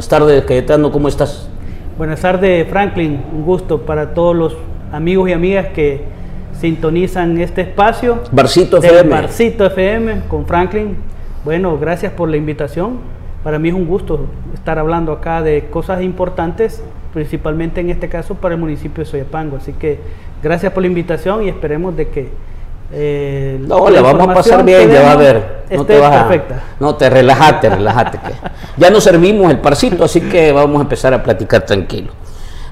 Buenas tardes, Cayetano, ¿cómo estás? Buenas tardes, Franklin. Un gusto para todos los amigos y amigas que sintonizan este espacio. Barcito FM. Barcito FM con Franklin. Bueno, gracias por la invitación. Para mí es un gusto estar hablando acá de cosas importantes, principalmente en este caso para el municipio de Soyapango. Así que gracias por la invitación y esperemos de que eh, no, la vamos a pasar bien, ya va a ver. No te vas perfecta. no, te relajate, relajate. Que ya nos servimos el parcito, así que vamos a empezar a platicar tranquilo.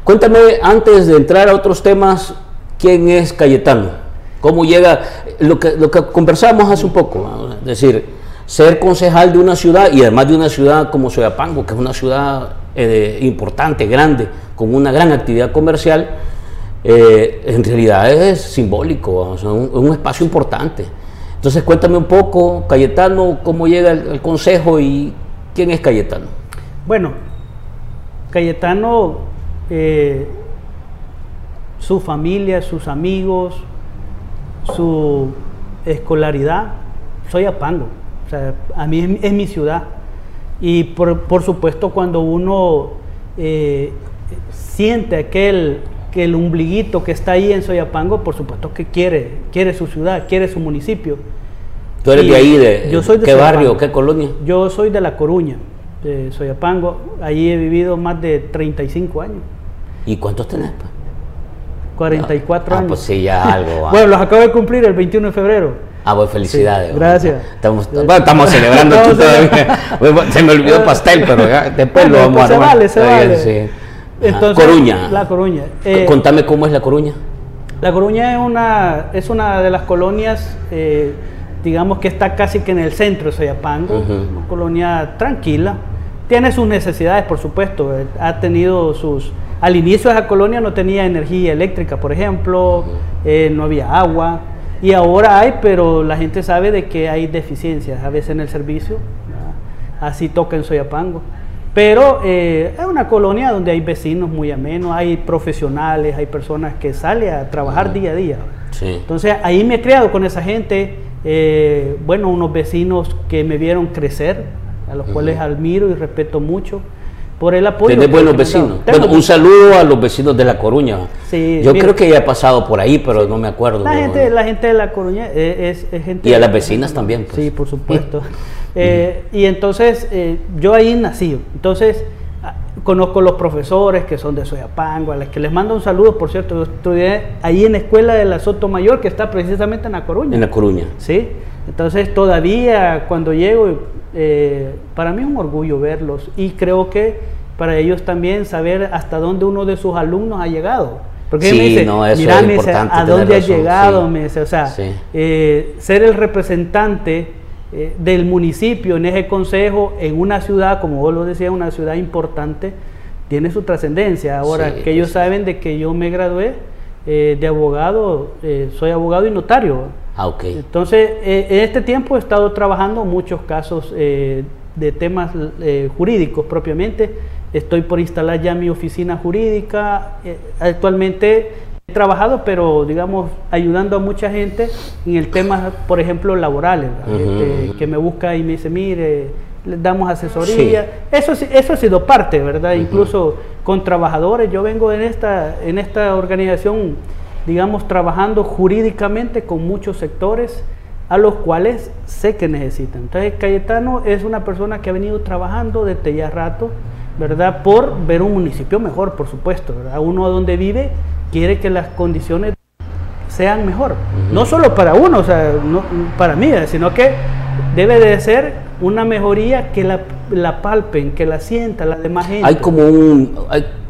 Cuéntame, antes de entrar a otros temas, ¿quién es Cayetano? ¿Cómo llega? Lo que, lo que conversamos hace un poco, es decir, ser concejal de una ciudad y además de una ciudad como Soyapango, que es una ciudad eh, importante, grande, con una gran actividad comercial eh, en realidad es simbólico, es un, espacio importante. Entonces cuéntame un poco, Cayetano, cómo llega el, consejo y quién es Cayetano. Bueno, Cayetano, eh, su familia, sus amigos, su escolaridad, soy Apango, o sea, a mí es, mi ciudad. Y por, supuesto cuando uno eh, siente aquel que el umbliguito que está ahí en Soyapango, por supuesto que quiere, quiere su ciudad, quiere su municipio. ¿Tú eres de ahí? De, yo soy de ¿Qué barrio, qué colonia? Yo soy de La Coruña, de Soyapango. Allí he vivido más de 35 años. ¿Y cuántos tenés? 44 ah, años. Ah, pues sí, ya algo. bueno, los acabo de cumplir el 21 de febrero. Ah, pues felicidades. gracias. Estamos, estamos celebrando todavía. Se me olvidó el pastel, pero después lo vamos a Se vale, se vale. Entonces, Coruña. La Coruña. Eh, Contame cómo es La Coruña. La Coruña es una, es una de las colonias, eh, digamos que está casi que en el centro de Soyapango, una colonia tranquila. Tiene sus necesidades, por supuesto. Eh, ha tenido sus... Al inicio de esa colonia no tenía energía eléctrica, por ejemplo, no había agua. Y ahora hay, pero la gente sabe de que hay deficiencias a veces en el servicio. Así toca en Soyapango. Pero eh, es una colonia donde hay vecinos muy amenos, hay profesionales, hay personas que salen a trabajar día a día. Entonces ahí me he creado con esa gente, eh, bueno, unos vecinos que me vieron crecer, a los cuales admiro y respeto mucho por el apoyo. Tienes buenos vecinos. Bueno, un saludo a los vecinos de La Coruña. Sí, Yo creo que ya he pasado por ahí, pero no me acuerdo. La, gente, la gente de La Coruña es, gente... Y a las vecinas también. Pues. Sí, por supuesto. Eh, y entonces eh, yo ahí nací. Entonces ah, conozco los profesores que son de Soyapango, a los que les mando un saludo, por cierto, yo estudié ahí en la escuela de la Soto Mayor, que está precisamente en La Coruña. En La Coruña. Sí, entonces todavía cuando llego, eh, para mí es un orgullo verlos y creo que para ellos también saber hasta dónde uno de sus alumnos ha llegado. Porque sí, me dice, no, eso es me ¿a dónde ha llegado? Me dice, o sea, ser el representante eh, del municipio en ese consejo, en una ciudad, como vos lo decías, una ciudad importante, tiene su trascendencia. Ahora, que ellos saben de que yo me gradué eh, de abogado, eh, soy abogado y notario. Ah. Entonces, en este tiempo he estado trabajando muchos casos de temas jurídicos propiamente. Estoy por instalar ya mi oficina jurídica. actualmente He trabajado, pero digamos, ayudando a mucha gente en el tema, por ejemplo, laborales, este, que me busca y me dice, mire, le damos asesoría. Eso, eso ha sido parte, ¿verdad? Incluso con trabajadores. Yo vengo en esta, en esta organización, digamos, trabajando jurídicamente con muchos sectores a los cuales sé que necesitan. Entonces, Cayetano es una persona que ha venido trabajando desde ya rato, ¿verdad? Por ver un municipio mejor, por supuesto, ¿verdad? Uno donde vive quiere que las condiciones sean mejor. No solo para uno, o sea, no, para mí, sino que debe de ser una mejoría que la, la palpen, que la sientan la demás gente. Hay como un,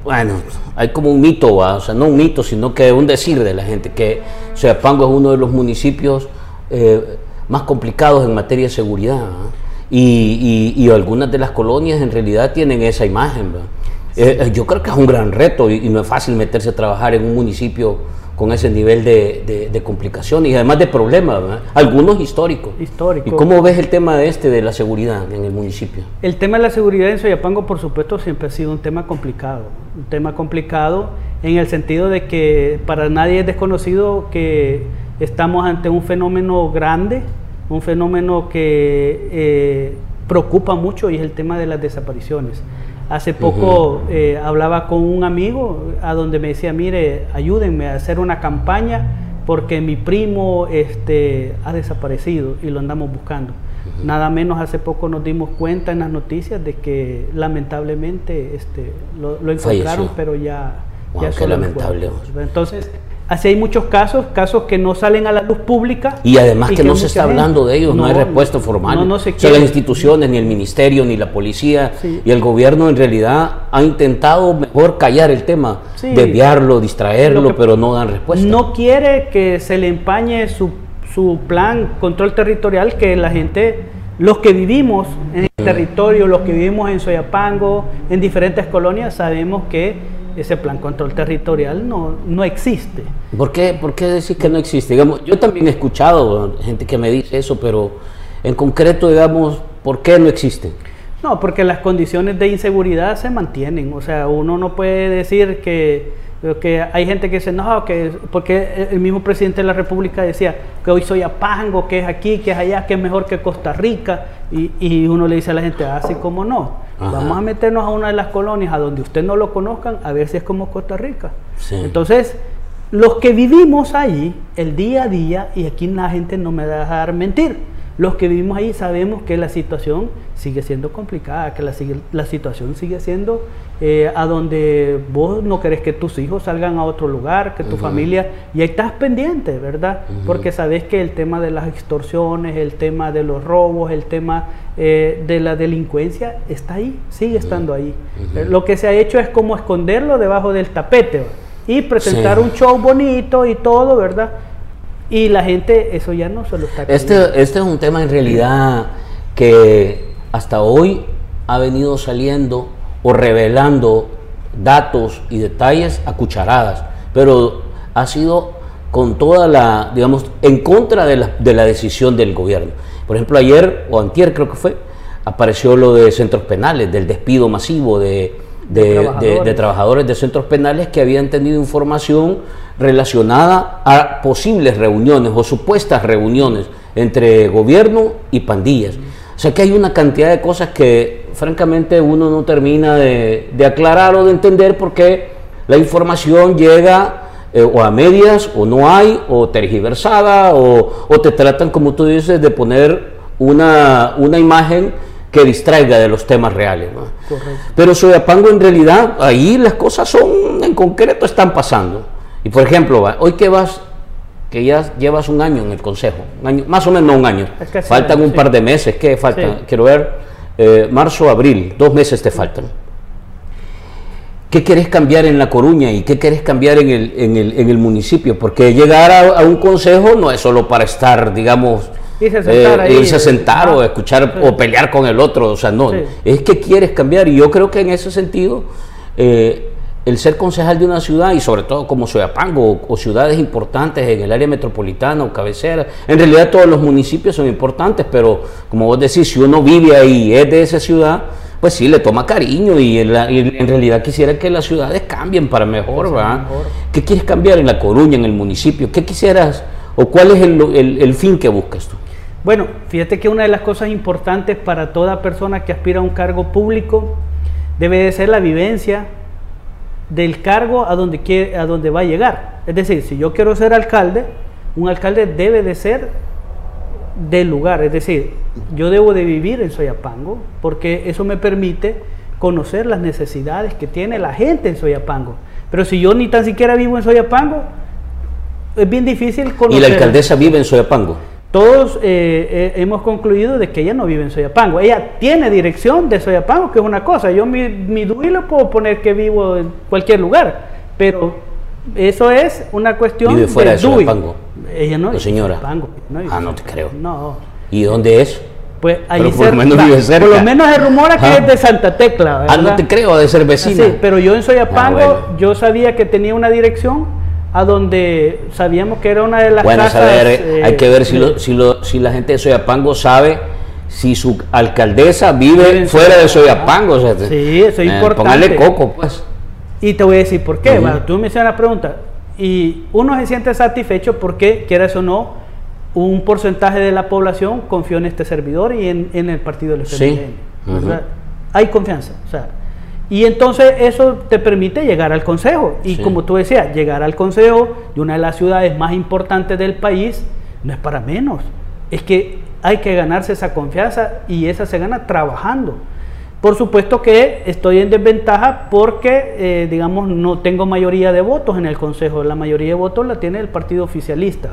bueno, hay como un mito, o sea, no un mito, sino que un decir de la gente, que Soyapango es uno de los municipios eh, más complicados en materia de seguridad. Y, y, algunas de las colonias en realidad tienen esa imagen. ¿verdad? Eh, eh, yo creo que es un gran reto y, no es fácil meterse a trabajar en un municipio con ese nivel de, de, complicación y además de problemas, algunos históricos. Histórico. ¿Y cómo ves el tema de este de la seguridad en el municipio? El tema de la seguridad en Soyapango, por supuesto, siempre ha sido un tema complicado. Un tema complicado en el sentido de que para nadie es desconocido que estamos ante un fenómeno grande, un fenómeno que eh, preocupa mucho y es el tema de las desapariciones. Hace poco eh, hablaba con un amigo a donde me decía, mire, ayúdenme a hacer una campaña porque mi primo este, ha desaparecido y lo andamos buscando. Nada menos hace poco nos dimos cuenta en las noticias de que lamentablemente este, lo, encontraron, pero ya... ya qué lamentable. Entonces, Así hay muchos casos, casos que no salen a la luz pública. Y además que, no se está hablando de ellos, no, hay respuesta formal. No, se las instituciones, ni el ministerio, ni la policía, y el gobierno en realidad ha intentado mejor callar el tema, desviarlo, distraerlo, pero no dan respuesta. No quiere que se le empañe su, su plan control territorial, que la gente, los que vivimos en el territorio, los que vivimos en Soyapango, en diferentes colonias, sabemos que ese plan control territorial no, no existe. ¿Por qué, ¿Por qué decir que no existe? Digamos, yo también he escuchado gente que me dice eso, pero en concreto, digamos, ¿por qué no existe? No, porque las condiciones de inseguridad se mantienen. O sea, uno no puede decir que, que hay gente que dice, no, que porque el mismo presidente de la República decía que hoy soy apango, que es aquí, que es allá, que es mejor que Costa Rica. Y, y uno le dice a la gente, así ah, como no. Vamos a meternos a una de las colonias a donde usted no lo conozcan, a ver si es como Costa Rica. Entonces, los que vivimos ahí, el día a día, y aquí la gente no me va a dejar mentir, los que vivimos ahí sabemos que la situación sigue siendo complicada, que la, la situación sigue siendo eh, a donde vos no querés que tus hijos salgan a otro lugar, que tu familia, y ahí estás pendiente, ¿verdad? Porque sabes que el tema de las extorsiones, el tema de los robos, el tema eh, de la delincuencia está ahí, sigue estando ahí. Eh, lo que se ha hecho es como esconderlo debajo del tapete y presentar un show bonito y todo, ¿verdad? Y la gente eso ya no se lo está este, este es un tema en realidad que hasta hoy ha venido saliendo o revelando datos y detalles a cucharadas, pero ha sido con toda la, digamos, en contra de la, de la decisión del gobierno. Por ejemplo, ayer o antier creo que fue, apareció lo de centros penales, del despido masivo de, de, trabajadores. de, centros penales que habían tenido información relacionada a posibles reuniones o supuestas reuniones entre gobierno y pandillas. O sea que hay una cantidad de cosas que francamente uno no termina de, aclarar o de entender porque la información llega eh, o a medias o no hay o tergiversada o, o, te tratan como tú dices de poner una, una imagen que distraiga de los temas reales. Pero Soyapango en realidad, ahí las cosas son, en concreto, están pasando. Y por ejemplo, hoy que vas, que ya llevas un año en el Consejo, año, más o menos un año, faltan un par de meses, ¿qué faltan? Quiero ver, eh, marzo, abril, dos meses te faltan. ¿Qué querés cambiar en La Coruña y qué querés cambiar en el, en el, en el municipio? Porque llegar a, a, un consejo no es solo para estar, digamos, irse a sentar, eh, irse a sentar o escuchar o pelear con el otro, o sea, no, es que quieres cambiar y yo creo que en ese sentido eh, el ser concejal de una ciudad y sobre todo como Soyapango o, o, ciudades importantes en el área metropolitana o cabecera, en realidad todos los municipios son importantes, pero como vos decís, si uno vive ahí, es de esa ciudad, pues sí, le toma cariño y en, realidad quisiera que las ciudades cambien para mejor, ¿verdad? ¿Qué quieres cambiar en La Coruña, en el municipio? ¿Qué quisieras o cuál es el fin que buscas tú? Bueno, fíjate que una de las cosas importantes para toda persona que aspira a un cargo público debe de ser la vivencia del cargo a donde, quiere, a donde va a llegar. Es decir, si yo quiero ser alcalde, un alcalde debe de ser del lugar. Es decir, yo debo de vivir en Soyapango porque eso me permite conocer las necesidades que tiene la gente en Soyapango. Pero si yo ni tan siquiera vivo en Soyapango, es bien difícil conocer. ¿Y la alcaldesa vive en Soyapango? Todos eh, eh, hemos concluido de que ella no vive en Soyapango. Ella tiene dirección de Soyapango, que es una cosa. Yo mi, mi DUI lo puedo poner que vivo en cualquier lugar, pero eso es una cuestión ¿Vive fuera de Soyapango? Ella no. ¿La señora? ah, no te creo. No. ¿Y dónde es? Pues ahí por, lo menos vive cerca. por lo menos se rumora que es de Santa Tecla. ¿verdad? Ah, no te creo, de ser vecina. Sí, pero yo en Soyapango, ah, yo sabía que tenía una dirección a donde sabíamos que era una de las bueno, casas, eh, hay que ver si, lo, si, lo, si la gente de Soyapango sabe si su alcaldesa vive fuera de Soyapango. O sea, sí, eso es eh, importante. Póngale coco, pues. Y te voy a decir por qué. Bueno, tú me hiciste la pregunta. Y uno se siente satisfecho porque, quieras o no, un porcentaje de la población confió en este servidor y en, en el partido del FMLN. Sí. Hay confianza. O sea, Y entonces eso te permite llegar al consejo. Y como tú decías, llegar al consejo de una de las ciudades más importantes del país no es para menos. Es que hay que ganarse esa confianza y esa se gana trabajando. Por supuesto que estoy en desventaja porque, eh, digamos, no tengo mayoría de votos en el Consejo. La mayoría de votos la tiene el partido oficialista.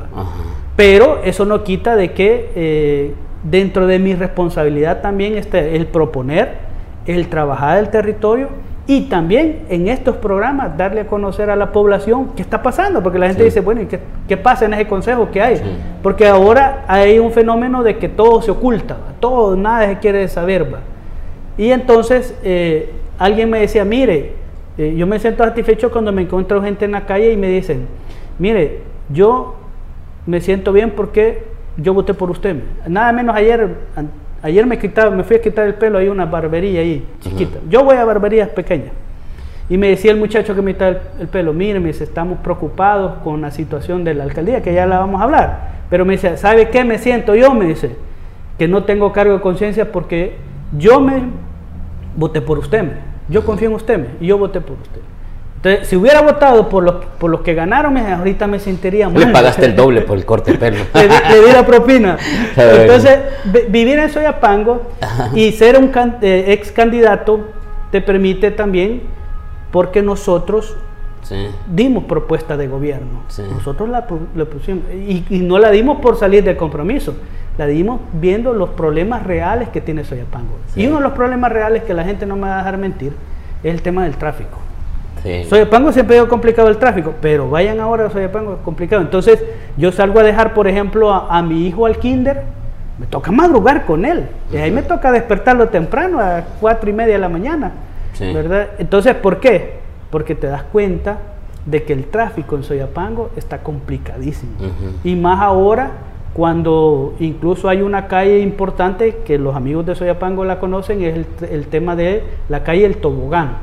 Pero eso no quita de que eh, dentro de mi responsabilidad también está el proponer, el trabajar el territorio y también en estos programas darle a conocer a la población qué está pasando, porque la gente dice, bueno, ¿y qué, pasa en ese consejo que hay? Porque ahora hay un fenómeno de que todo se oculta, todo, nada se quiere saber. Y entonces eh, alguien me decía, mire, eh, yo me siento satisfecho cuando me encuentro gente en la calle y me dicen, mire, yo me siento bien porque yo voté por usted. Nada menos ayer, ayer me, quitaba, me fui a quitar el pelo, hay una barbería ahí, chiquita. Yo voy a barberías pequeñas. Y me decía el muchacho que me quitaba el, pelo, mire, me dice, estamos preocupados con la situación de la alcaldía, que ya la vamos a hablar. Pero me dice, ¿sabe qué me siento yo? Me dice, que no tengo cargo de conciencia porque yo me voté por usted. Yo confío en usted y yo voté por usted. Entonces, si hubiera votado por los, por los que ganaron, ahorita me sentiría muy. Le pagaste el doble por el corte de pelo. le, di, la propina. Entonces, vivir en Soyapango y ser un eh, ex candidato te permite también, porque nosotros dimos propuesta de gobierno. Nosotros la, pusimos. Y, y, no la dimos por salir del compromiso. La dimos viendo los problemas reales que tiene Soyapango. Y uno de los problemas reales que la gente no me va a dejar mentir es el tema del tráfico. Soyapango siempre ha complicado el tráfico, pero vayan ahora a Soyapango, es complicado. Entonces, yo salgo a dejar, por ejemplo, a, mi hijo al kinder, me toca madrugar con él. Y ahí me toca despertarlo temprano, a cuatro y media de la mañana. ¿verdad? Entonces, ¿por qué? Porque te das cuenta de que el tráfico en Soyapango está complicadísimo. Y más ahora cuando incluso hay una calle importante que los amigos de Soyapango la conocen, es el, tema de la calle El Tobogán.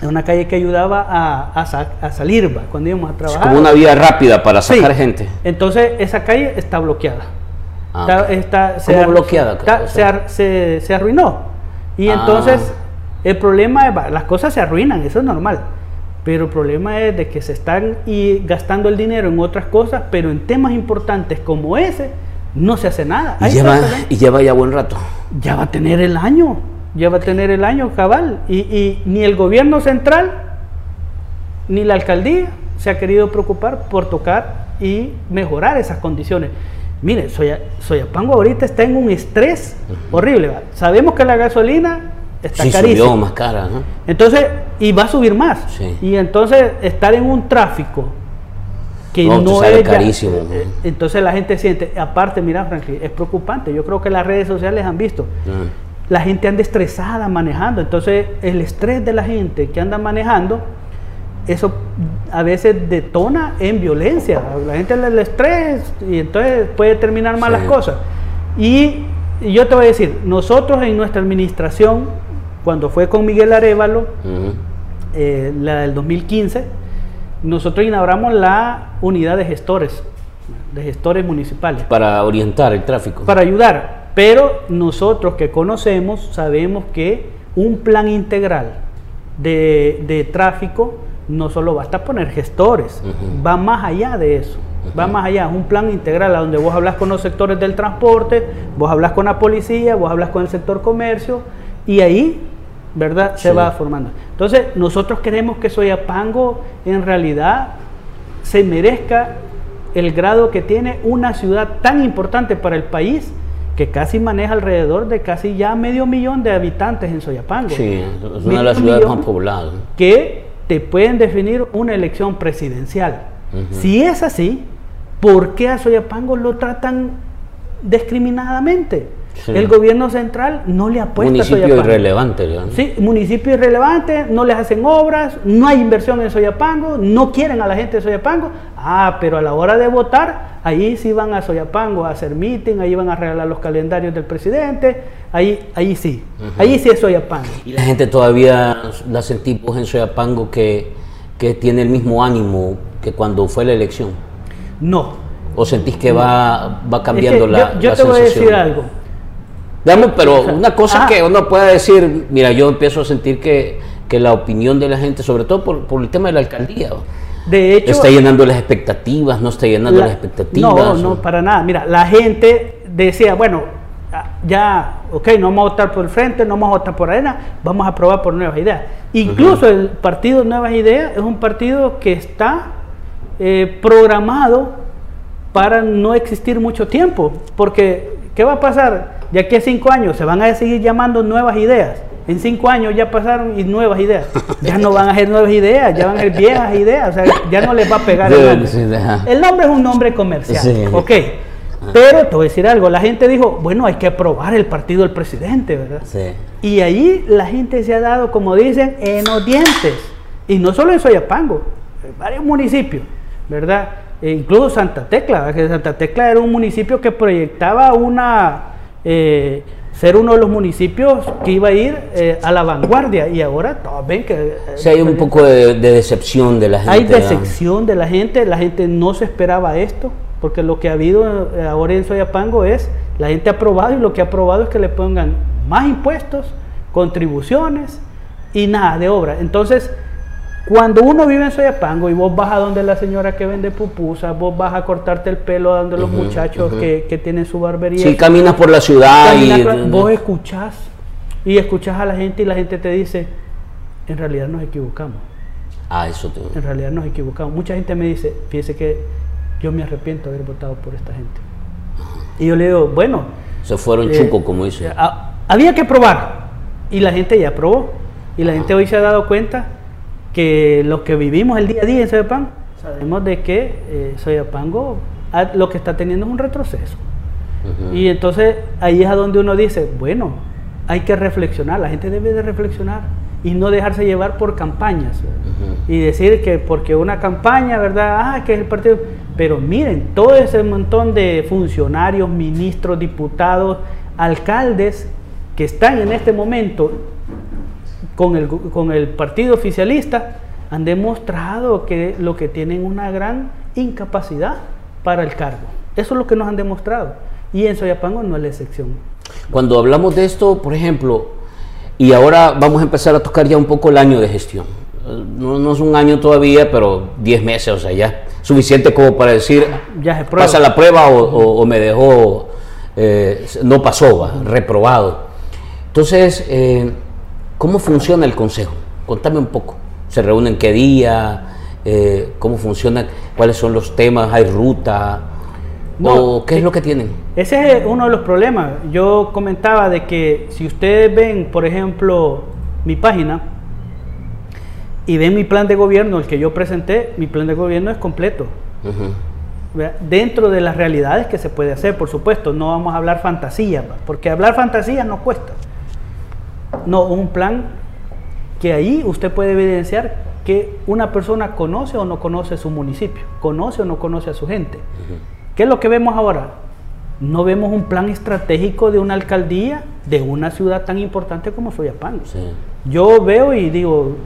Es una calle que ayudaba a, salir cuando íbamos a trabajar. Es como una vía rápida para sacar gente. Entonces esa calle está bloqueada. Ah, está, se bloqueada? se, arruinó. Y ah. entonces el problema es, las cosas se arruinan, eso es normal. Pero el problema es de que se están y gastando el dinero en otras cosas, pero en temas importantes como ese, no se hace nada. Y lleva, y lleva, ya buen rato. Ya va a tener el año, ya va a tener el año cabal. Y, y ni el gobierno central, ni la alcaldía se ha querido preocupar por tocar y mejorar esas condiciones. Mire, Soya, Soyapango ahorita está en un estrés horrible. Sabemos que la gasolina está sí, carísima. más cara. Entonces, y va a subir más. Y entonces estar en un tráfico que no, es carísimo. Entonces la gente siente, aparte, mira, Franklin, es preocupante. Yo creo que las redes sociales han visto. La gente anda estresada manejando. Entonces, el estrés de la gente que anda manejando, eso a veces detona en violencia. La gente le estrés y entonces puede terminar mal las cosas. Y, y yo te voy a decir, nosotros en nuestra administración, cuando fue con Miguel Arevalo, eh, la del 2015, nosotros inauguramos la unidad de gestores, de gestores municipales. Para orientar el tráfico. Para ayudar. Pero nosotros que conocemos sabemos que un plan integral de, tráfico no solo basta poner gestores, va más allá de eso. Va más allá, un plan integral a donde vos hablas con los sectores del transporte, vos hablas con la policía, vos hablas con el sector comercio y ahí ¿verdad? Se va formando. Entonces, nosotros queremos que Soyapango en realidad se merezca el grado que tiene una ciudad tan importante para el país que casi maneja alrededor de casi ya medio millón de habitantes en Soyapango. Sí, es una de las ciudades más pobladas. Que te pueden definir una elección presidencial. Si es así, ¿por qué a Soyapango lo tratan discriminadamente? El gobierno central no le apuesta municipio irrelevante. ¿no? Sí, municipio irrelevante, no les hacen obras, no hay inversión en Soyapango, no quieren a la gente de Soyapango. Ah, pero a la hora de votar, ahí sí van a Soyapango a hacer meeting, ahí van a regalar los calendarios del presidente, ahí, ahí sí, ahí sí es Soyapango. Y la gente todavía la sentimos en Soyapango que, que tiene el mismo ánimo que cuando fue la elección. No. ¿O sentís que va, va cambiando la Yo, yo te voy a decir algo pero una cosa que uno puede decir, mira, yo empiezo a sentir que, que la opinión de la gente, sobre todo por, por el tema de la alcaldía. De hecho, está llenando las expectativas, no está llenando las expectativas. No, no, para nada. Mira, la gente decía, bueno, ya, ok, no vamos a votar por el frente, no vamos a votar por arena, vamos a aprobar por nuevas ideas. Incluso el partido Nuevas Ideas es un partido que está eh, programado para no existir mucho tiempo, porque ¿qué va a pasar? De aquí a cinco años se van a seguir llamando Nuevas Ideas en cinco años ya pasaron y nuevas ideas. Ya no van a ser nuevas ideas, ya van a ser viejas ideas. O sea, ya no les va a pegar el nombre. El nombre es un nombre comercial. Ok. Pero te voy a decir algo, la gente dijo, bueno, hay que aprobar el partido del presidente, ¿verdad? Sí. Y ahí la gente se ha dado, como dicen, en los dientes. Y no solo en Soyapango, en varios municipios, ¿verdad? E incluso Santa Tecla, que Santa Tecla era un municipio que proyectaba una... Eh, ser uno de los municipios que iba a ir eh, a la vanguardia y ahora ven que... Eh, hay un poco de, decepción de la gente. Hay decepción de la gente, la gente no se esperaba esto, porque lo que ha habido eh, ahora en Soyapango es, la gente ha aprobado y lo que ha aprobado es que le pongan más impuestos, contribuciones y nada de obra. Entonces, cuando uno vive en Soyapango y vos vas a donde la señora que vende pupusas, vos vas a cortarte el pelo a donde los muchachos que, tienen su barbería. Sí, caminas por la ciudad y... vos escuchás y escuchás a la gente y la gente te dice, en realidad nos equivocamos. Ah, eso te... En realidad nos equivocamos. Mucha gente me dice, fíjese que yo me arrepiento de haber votado por esta gente. Y yo le digo, bueno... Se fueron eh, chucos, como dice. había que probar. Y la gente ya probó. Y la gente hoy se ha dado cuenta que los que vivimos el día a día en Soyapango, sabemos de que eh, Soyapango lo que está teniendo es un retroceso. Y entonces ahí es a donde uno dice, bueno, hay que reflexionar, la gente debe de reflexionar y no dejarse llevar por campañas y decir que porque una campaña, ¿verdad? Ah, que es el partido. Pero miren, todo ese montón de funcionarios, ministros, diputados, alcaldes que están en este momento con el, con el partido oficialista han demostrado que lo que tienen una gran incapacidad para el cargo. Eso es lo que nos han demostrado. Y en Soyapango no es la excepción. Cuando hablamos de esto, por ejemplo, y ahora vamos a empezar a tocar ya un poco el año de gestión. No, es un año todavía, pero 10 meses, o sea, ya suficiente como para decir, ya pasa la prueba o, me dejó, eh, no pasó, reprobado. Entonces, eh, ¿Cómo funciona el consejo? Contame un poco. ¿Se reúnen qué día? Eh, ¿Cómo funciona? ¿Cuáles son los temas? ¿Hay ruta? ¿O qué es lo que tienen? Ese es uno de los problemas. Yo comentaba de que si ustedes ven, por ejemplo, mi página y ven mi plan de gobierno, el que yo presenté, mi plan de gobierno es completo. Dentro de las realidades que se puede hacer, por supuesto, no vamos a hablar fantasía, porque hablar fantasía no cuesta. No, un plan que ahí usted puede evidenciar que una persona conoce o no conoce su municipio, conoce o no conoce a su gente. ¿Qué es lo que vemos ahora? No vemos un plan estratégico de una alcaldía de una ciudad tan importante como Soyapango. Yo veo y digo,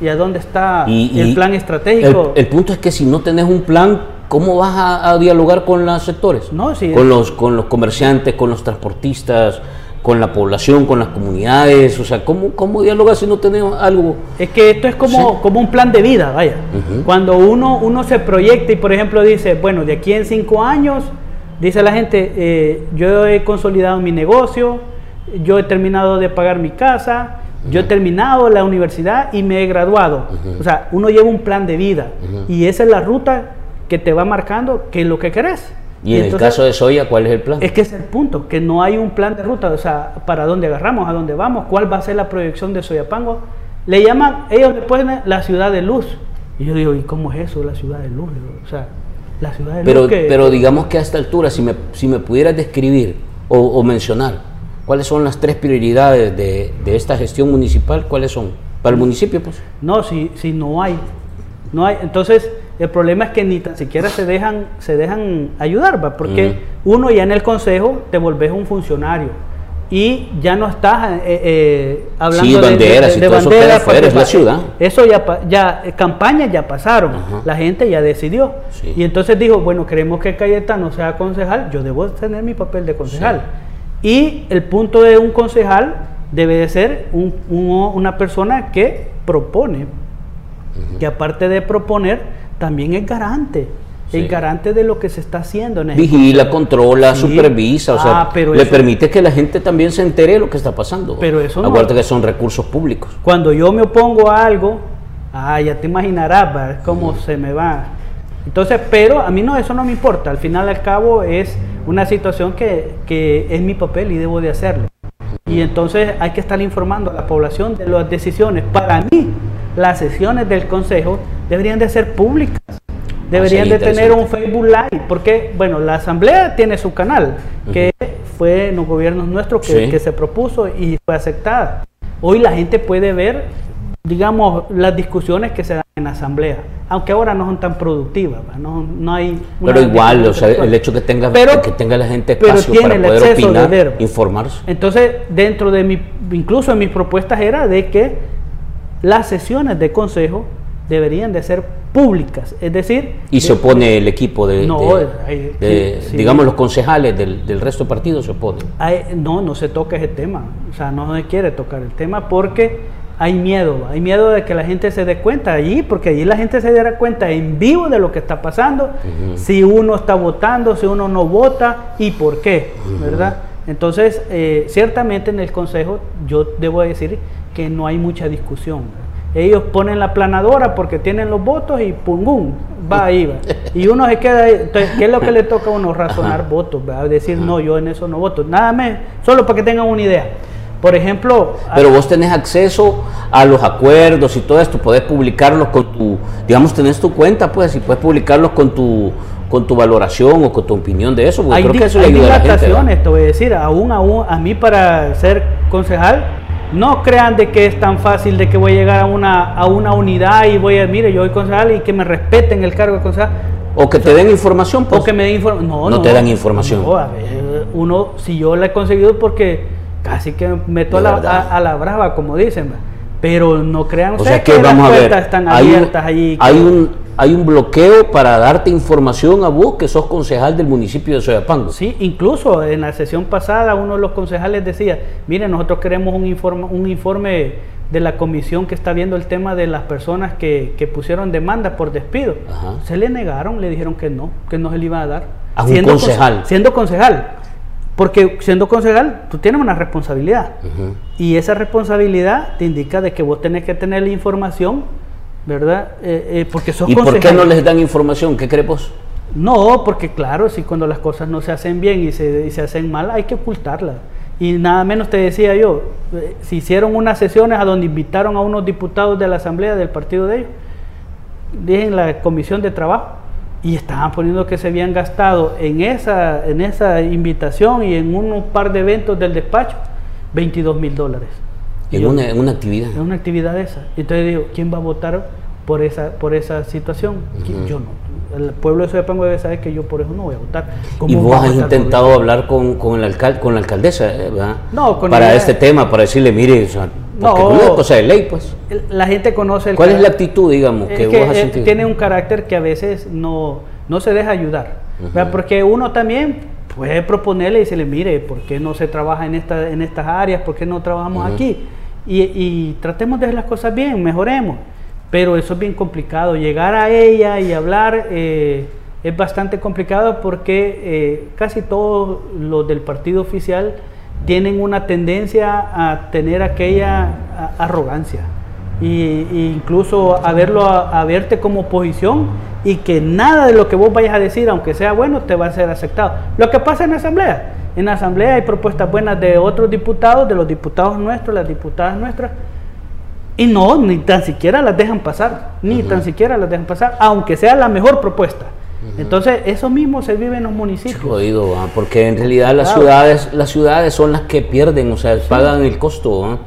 ¿y a dónde está el plan estratégico? El, punto es que si no tenés un plan, ¿cómo vas a, dialogar con los sectores? No, sí, con, los, con los comerciantes, con los transportistas, con la población, con las comunidades, o sea, ¿cómo, cómo dialogar si no tenemos algo? Es que esto es como, como un plan de vida, vaya. Cuando uno, uno se proyecta y, por ejemplo, dice, bueno, de aquí en cinco años, dice la gente, eh, yo he consolidado mi negocio, yo he terminado de pagar mi casa, yo he terminado la universidad y me he graduado. O sea, uno lleva un plan de vida y esa es la ruta que te va marcando qué es lo que querés. Y, en el caso de Soya, ¿cuál es el plan? Es que es el punto, que no hay un plan de ruta, o sea, para dónde agarramos, a dónde vamos, cuál va a ser la proyección de Soyapango. Le llaman, ellos le ponen la ciudad de luz. Y yo digo, ¿y cómo es eso, la ciudad de luz? O sea, la ciudad de pero, luz. Pero digamos que a esta altura, si me, si me pudieras describir o, mencionar cuáles son las tres prioridades de, de, esta gestión municipal, ¿cuáles son? Para el municipio, pues. No, si, si no hay. No hay. Entonces, el problema es que ni tan siquiera se dejan, se dejan ayudar, ¿va? porque uno ya en el consejo te volvés un funcionario y ya no estás eh, eh, hablando de, banderas, de, banderas, la ciudad. Eso ya, ya eh, campañas ya pasaron, la gente ya decidió. Y entonces dijo, bueno, queremos que Cayetano sea concejal, yo debo tener mi papel de concejal. Y el punto de un concejal debe de ser una persona que propone, que aparte de proponer, también es garante. Es garante de lo que se está haciendo. En Vigila, controla, supervisa, o sea, ah, le permite que la gente también se entere de lo que está pasando. Pero eso no. Acuérdate que son recursos públicos. Cuando yo me opongo a algo, ah, ya te imaginarás cómo se me va. Entonces, pero a mí no, eso no me importa. Al final, al cabo, es una situación que, que es mi papel y debo de hacerlo. Y entonces hay que estar informando a la población de las decisiones. Para mí, las sesiones del Consejo deberían de ser públicas. Deberían de tener un Facebook Live, porque, bueno, la Asamblea tiene su canal, que fue en los gobiernos nuestros que, que se propuso y fue aceptada. Hoy la gente puede ver digamos, las discusiones que se dan en la asamblea, aunque ahora no son tan productivas, no, no hay... Pero igual, o sea, el hecho que tenga, que tenga la gente espacio para poder opinar, informarse. Entonces, dentro de mi, incluso en mis propuestas era de que las sesiones de consejo deberían de ser públicas, es decir... Y se opone el equipo de, digamos, los concejales del, del, resto de partidos se oponen. no, no se toca ese tema, o sea, no se quiere tocar el tema porque hay miedo, hay miedo de que la gente se dé cuenta allí, porque allí la gente se dará cuenta en vivo de lo que está pasando, si uno está votando, si uno no vota y por qué, ¿verdad? Entonces, eh, ciertamente en el Consejo yo debo decir que no hay mucha discusión. Ellos ponen la planadora porque tienen los votos y pum, va ahí, va. Y uno se queda ahí. Entonces, ¿qué es lo que le toca a uno? Razonar votos, ¿verdad? Decir, no, yo en eso no voto. Nada más, solo para que tengan una idea. Por ejemplo... Pero vos tenés acceso a los acuerdos y todo esto, podés publicarlos con tu, digamos, tenés tu cuenta, pues, y puedes publicarlos con tu con tu valoración o con tu opinión de eso, porque creo que eso le ayuda a la gente. te voy a decir, aún, aún, a mí para ser concejal, no crean de que es tan fácil de que voy a llegar a una, a una unidad y voy a, mire, yo soy concejal y que me respeten el cargo de concejal. O que te den información, pues. O que me den información. No, no, te dan información. uno, si yo la he conseguido porque casi que meto a la, a, la, brava, como dicen, pero no crean o sea que, vamos las puertas están abiertas allí. Hay un, hay un bloqueo para darte información a vos que sos concejal del municipio de Soyapango. Sí, incluso en la sesión pasada uno de los concejales decía, mire, nosotros queremos un informe, un informe de la comisión que está viendo el tema de las personas que, que pusieron demanda por despido. Se le negaron, le dijeron que no, que no se le iba a dar. A un concejal. siendo concejal. Porque siendo concejal, tú tienes una responsabilidad. Y esa responsabilidad te indica de que vos tenés que tener la información, ¿verdad? Eh, eh, porque sos ¿Y por qué no les dan información? ¿Qué crees vos? No, porque claro, si cuando las cosas no se hacen bien y se, se hacen mal, hay que ocultarlas. Y nada menos te decía yo, eh, si hicieron unas sesiones a donde invitaron a unos diputados de la asamblea del partido de ellos, dije en la comisión de trabajo, y estaban poniendo que se habían gastado en esa, en esa invitación y en un par de eventos del despacho 22 mil dólares. En, una, en, una, actividad. En una actividad esa. Entonces digo, ¿quién va a votar por esa, por esa situación? Yo no. El pueblo de Soyapango debe saber que yo por eso no voy a votar. ¿Y vos has intentado hablar con, con, el alcalde, con la alcaldesa eh, ¿verdad? No, con para este tema, para decirle, mire, no, no es cosa de ley, pues. La gente conoce el ¿Cuál es la actitud, digamos, que, vos has sentido? Tiene un carácter que a veces no, no se deja ayudar. Porque uno también puede proponerle y decirle, mire, ¿por qué no se trabaja en, esta, en estas áreas? ¿Por qué no trabajamos aquí? Y, tratemos de hacer las cosas bien, mejoremos. Pero eso es bien complicado. Llegar a ella y hablar eh, es bastante complicado porque eh, casi todos los del partido oficial tienen una tendencia a tener aquella arrogancia e incluso a verlo a, verte como oposición y que nada de lo que vos vayas a decir, aunque sea bueno, te va a ser aceptado. Lo que pasa en la asamblea, en la asamblea hay propuestas buenas de otros diputados, de los diputados nuestros, las diputadas nuestras, y no, ni tan siquiera las dejan pasar, ni tan siquiera las dejan pasar, aunque sea la mejor propuesta. Entonces, eso mismo se vive en los municipios. Jodido, porque en realidad las ciudades las ciudades son las que pierden, o sea, pagan el costo.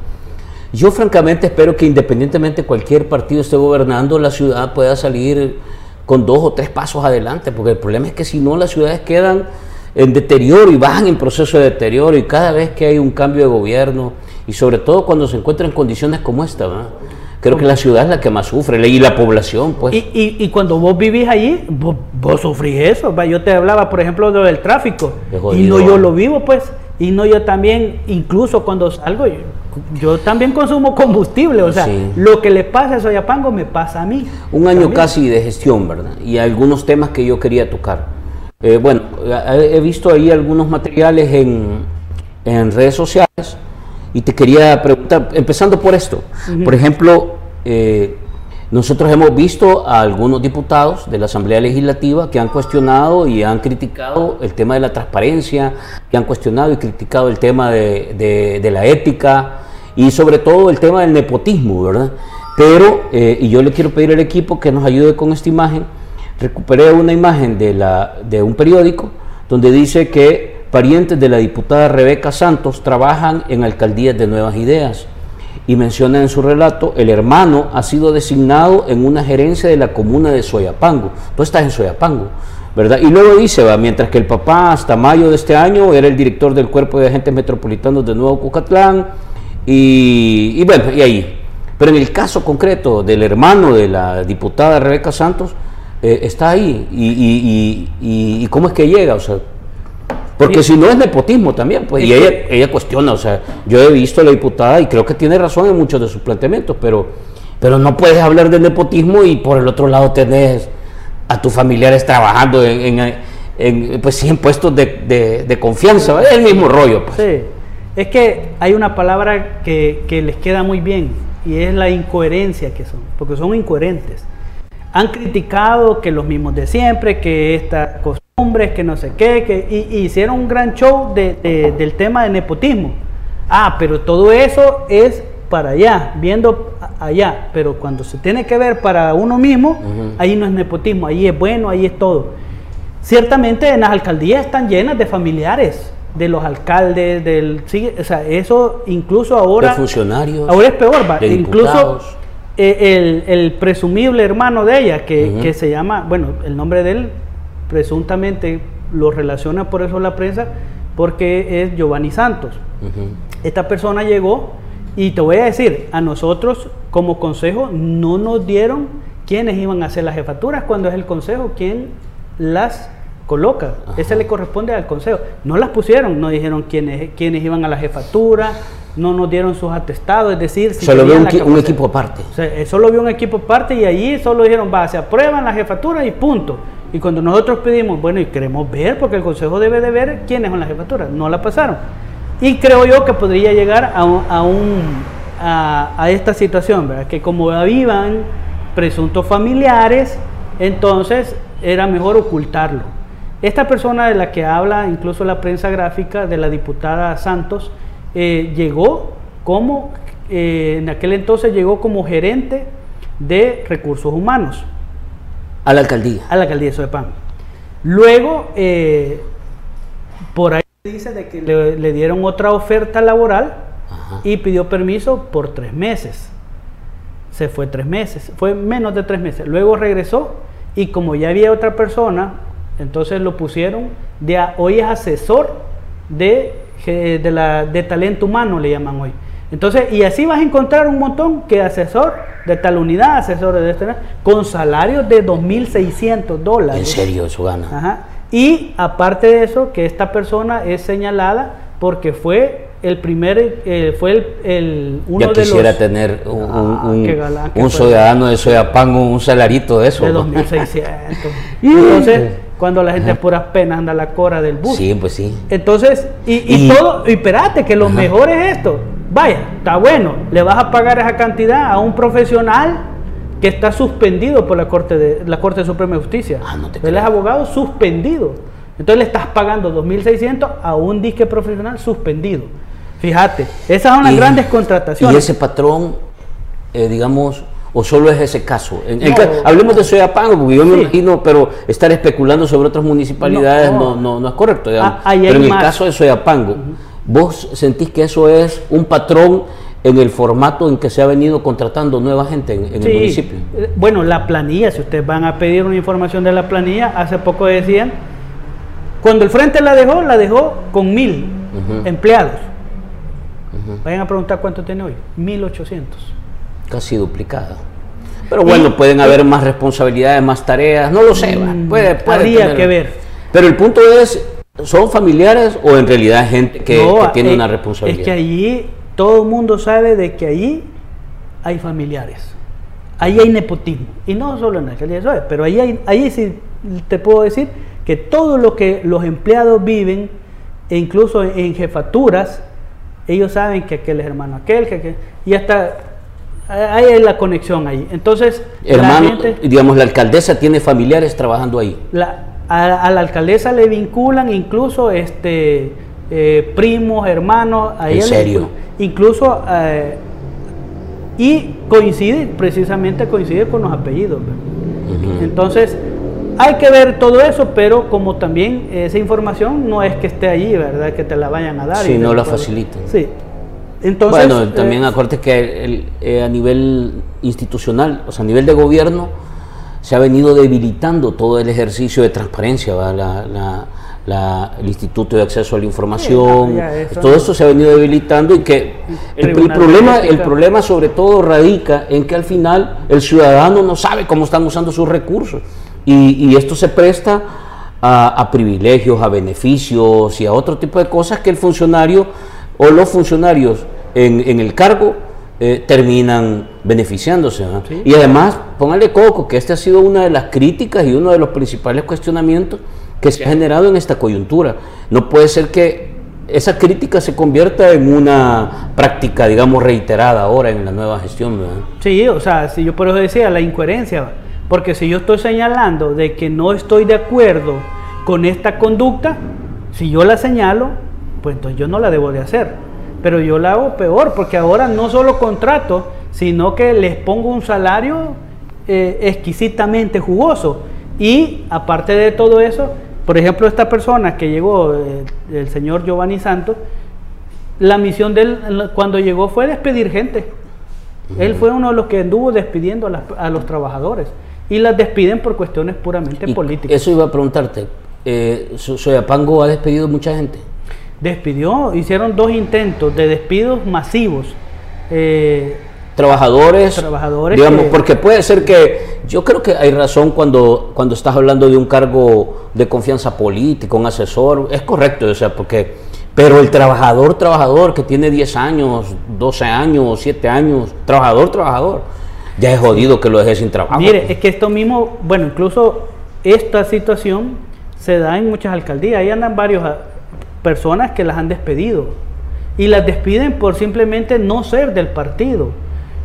Yo francamente espero que independientemente cualquier partido esté gobernando, la ciudad pueda salir con dos o tres pasos adelante, porque el problema es que si no, las ciudades quedan en deterioro y bajan en proceso de deterioro y cada vez que hay un cambio de gobierno y sobre todo cuando se encuentran en condiciones como esta, ¿verdad? Creo que la ciudad es la que más sufre, y la población, pues. Y, y, cuando vos vivís allí, vos, vos, sufrís eso. Yo te hablaba, por ejemplo, del tráfico. y no yo lo vivo, pues. Y no yo también, incluso cuando salgo, yo también consumo combustible, o sea, lo que le pasa a Soyapango me pasa a mí. Un año casi de gestión, ¿verdad? Y algunos temas que yo quería tocar. Eh, bueno, he visto ahí algunos materiales en, en, redes sociales y te quería preguntar, empezando por esto, por ejemplo, eh, nosotros hemos visto a algunos diputados de la Asamblea Legislativa que han cuestionado y han criticado el tema de la transparencia, que han cuestionado y criticado el tema de, la ética y sobre todo el tema del nepotismo, ¿verdad? Pero, eh, y yo le quiero pedir al equipo que nos ayude con esta imagen, recuperé una imagen de, un periódico donde dice que parientes de la diputada Rebeca Santos trabajan en alcaldías de Nuevas Ideas y menciona en su relato, el hermano ha sido designado en una gerencia de la comuna de Soyapango. Tú estás en Soyapango, ¿verdad? Y luego dice, va, mientras que el papá hasta mayo de este año era el director del Cuerpo de Agentes Metropolitanos de Nuevo Cucatlán, y, bueno, y ahí. Pero en el caso concreto del hermano de la diputada Rebeca Santos, eh, está ahí. Y, y, cómo es que llega? O sea, porque si no es nepotismo también, pues, y ella, ella cuestiona, o sea, yo he visto a la diputada y creo que tiene razón en muchos de sus planteamientos, pero, pero no puedes hablar de nepotismo y por el otro lado tenés a tus familiares trabajando en, en, pues sí, en puestos de, de, confianza, es el mismo rollo. Pues. Sí, es que hay una palabra que, que les queda muy bien y es la incoherencia que son, porque son incoherentes. Han criticado que los mismos de siempre, que esta cosa hombres, que no sé qué, que y, hicieron un gran show de, del tema de nepotismo. Ah, pero todo eso es para allá, viendo allá, pero cuando se tiene que ver para uno mismo, ahí no es nepotismo, ahí es bueno, ahí es todo. Ciertamente en las alcaldías están llenas de familiares de los alcaldes, del, o sea, eso incluso ahora... De funcionarios. Ahora es peor, va. incluso eh, el, el, presumible hermano de ella, que, que se llama, bueno, el nombre de él presuntamente lo relaciona por eso la prensa, porque es Giovanni Santos. Esta persona llegó y te voy a decir, a nosotros como consejo no nos dieron quiénes iban a hacer las jefaturas cuando es el consejo quien las coloca. Ese le corresponde al consejo. No las pusieron, no dijeron quiénes, quiénes iban a la jefatura, no nos dieron sus atestados, es decir... Si solo vio un, equipo aparte. O solo vio un equipo aparte y allí solo dijeron, va, se aprueban las jefaturas y punto. Y cuando nosotros pedimos, bueno, y queremos ver, porque el Consejo debe de ver quiénes son las jefaturas, no la pasaron. Y creo yo que podría llegar a, un, a, esta situación, ¿verdad? Que como avivan presuntos familiares, entonces era mejor ocultarlo. Esta persona de la que habla incluso la prensa gráfica de la diputada Santos, eh, llegó como, eh, en aquel entonces llegó como gerente de recursos humanos. A la alcaldía. A la alcaldía de Sodepan. Luego, eh, por ahí dice de que le, dieron otra oferta laboral y pidió permiso por tres meses. Se fue tres meses, fue menos de tres meses. Luego regresó y como ya había otra persona, entonces lo pusieron de hoy es asesor de, de, la, de talento humano, le llaman hoy. Entonces, y así vas a encontrar un montón que asesor de tal unidad, asesor de este, con salarios de 2.600 dólares. En serio, eso gana. Ajá. Y aparte de eso, que esta persona es señalada porque fue el primer, eh, fue el, el uno ya quisiera tener un, ah, un, un, ciudadano de Soyapango, un salarito de eso. De 2.600. Entonces, cuando la gente a puras penas anda a la cora del bus. Sí, pues sí. Entonces, y, todo, y espérate, que lo mejor es esto Vaya, está bueno, le vas a pagar esa cantidad a un profesional que está suspendido por la Corte de la Corte Suprema de Justicia. Ah, no te Él es abogado suspendido. Entonces le estás pagando 2.600 a un disque profesional suspendido. Fíjate, esas son las grandes contrataciones. Y ese patrón, eh, digamos, o solo es ese caso. hablemos de Soyapango, porque yo me imagino, pero estar especulando sobre otras municipalidades no, no, no, es correcto. Ah, pero en el caso de Soyapango, ¿Vos sentís que eso es un patrón en el formato en que se ha venido contratando nueva gente en, el municipio? Eh, bueno, la planilla, si ustedes van a pedir una información de la planilla, hace poco decían, cuando el frente la dejó, la dejó con mil empleados. Vayan a preguntar cuánto tiene hoy, 1800. Casi duplicada. Pero bueno, pueden haber más responsabilidades, más tareas, no lo sé, mm, puede, puede que ver. Pero el punto es, ¿Son familiares o en realidad gente que, tiene eh, una responsabilidad? Es que allí todo el mundo sabe de que ahí hay familiares. Ahí hay nepotismo. Y no solo en la alcaldía de pero ahí, hay, ahí sí te puedo decir que todo lo que los empleados viven, e incluso en jefaturas, ellos saben que aquel es hermano aquel, que, y hasta hay la conexión ahí. Entonces, hermano, digamos, la alcaldesa tiene familiares trabajando ahí. La, a, la alcaldesa le vinculan incluso este eh, primos, hermanos. A ¿En serio? incluso eh, y coincide, precisamente coincide con los apellidos. Entonces, hay que ver todo eso, pero como también esa información no es que esté allí, ¿verdad? Que te la vayan a dar. Si no la facilitan. Sí. Entonces, bueno, también eh, acuérdate que eh, a nivel institucional, o sea, a nivel de gobierno, se ha venido debilitando todo el ejercicio de transparencia, la, el Instituto de Acceso a la Información, todo eso se ha venido debilitando y que el, problema, el problema sobre todo radica en que al final el ciudadano no sabe cómo están usando sus recursos. Y, esto se presta a, privilegios, a beneficios y a otro tipo de cosas que el funcionario o los funcionarios en, el cargo eh, terminan beneficiándose. Y además, póngale coco, que esta ha sido una de las críticas y uno de los principales cuestionamientos que se ha generado en esta coyuntura. No puede ser que esa crítica se convierta en una práctica, digamos, reiterada ahora en la nueva gestión. Sí, o sea, si yo por eso decía la incoherencia porque si yo estoy señalando de que no estoy de acuerdo con esta conducta, si yo la señalo, pues entonces yo no la debo de hacer. Pero yo la hago peor, porque ahora no solo contrato, sino que les pongo un salario eh, exquisitamente jugoso. Y aparte de todo eso, por ejemplo, esta persona que llegó, eh, el señor Giovanni Santos, la misión de él cuando llegó fue despedir gente. Él fue uno de los que anduvo despidiendo a los trabajadores y las despiden por cuestiones puramente políticas. Eso iba a preguntarte. Eh, ¿Soyapango ha despedido mucha gente? Despidió, hicieron dos intentos de despidos masivos. Eh, trabajadores, trabajadores digamos, porque puede ser que yo creo que hay razón cuando, cuando estás hablando de un cargo de confianza política, un asesor, es correcto, o sea, porque, pero el trabajador, trabajador que tiene 10 años, 12 años, 7 años, trabajador, trabajador, ya es jodido que lo deje sin trabajo. Mire, es que esto mismo, bueno, incluso esta situación se da en muchas alcaldías. Ahí andan varias ah, personas que las han despedido y las despiden por simplemente no ser del partido.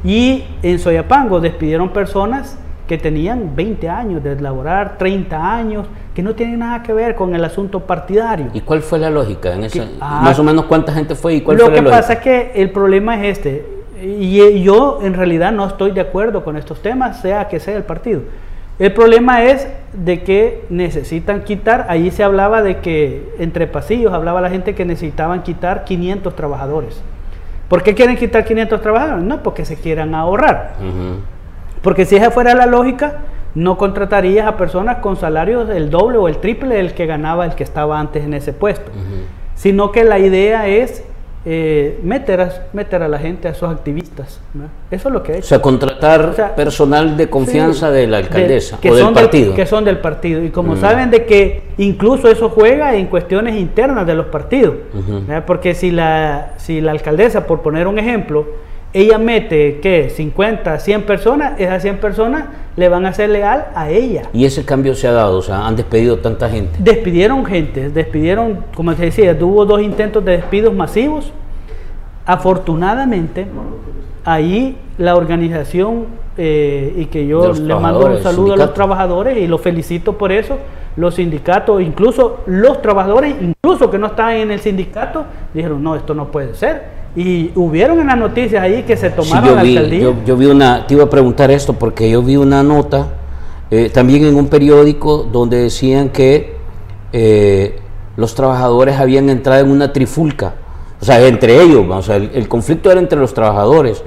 Y en Soyapango despidieron personas que tenían 20 años de laborar, 30 años, que no tienen nada que ver con el asunto partidario. ¿Y cuál fue la lógica? En esa, ah, más o menos cuánta gente fue y cuál fue la lógica. Lo que pasa es que el problema es este y yo en realidad no estoy de acuerdo con estos temas, sea que sea el partido. El problema es de que necesitan quitar, ahí se hablaba de que entre pasillos hablaba la gente que necesitaban quitar 500 trabajadores. ¿Por qué quieren quitar 500 trabajadores? No, porque se quieran ahorrar. Porque si esa fuera la lógica, no contratarías a personas con salarios el doble o el triple del que ganaba el que estaba antes en ese puesto. Sino que la idea es eh, meter, a, meter a la gente, a esos activistas. Eso es lo que es. O sea, contratar personal de confianza de la alcaldesa que o del partido. que son del partido. Y como mm. saben de que incluso eso juega en cuestiones internas de los partidos. Porque si la, si la alcaldesa, por poner un ejemplo, ella mete, ¿qué? 50, 100 personas, esas 100 personas le van a ser leal a ella. ¿Y ese cambio se ha dado? O sea, han despedido tanta gente. Despidieron gente, despidieron, como te decía, tuvo dos intentos de despidos masivos. Afortunadamente, ahí la organización, eh, y que yo le mando un saludo a los trabajadores y los felicito por eso, los sindicatos, incluso los trabajadores, incluso que no están en el sindicato, dijeron, no, esto no puede ser y hubieron en las noticias ahí que se tomaron yo vi, Yo, vi una, te iba a preguntar esto porque yo vi una nota eh, también en un periódico donde decían que eh, los trabajadores habían entrado en una trifulca. O sea, entre ellos, o sea, el conflicto era entre los trabajadores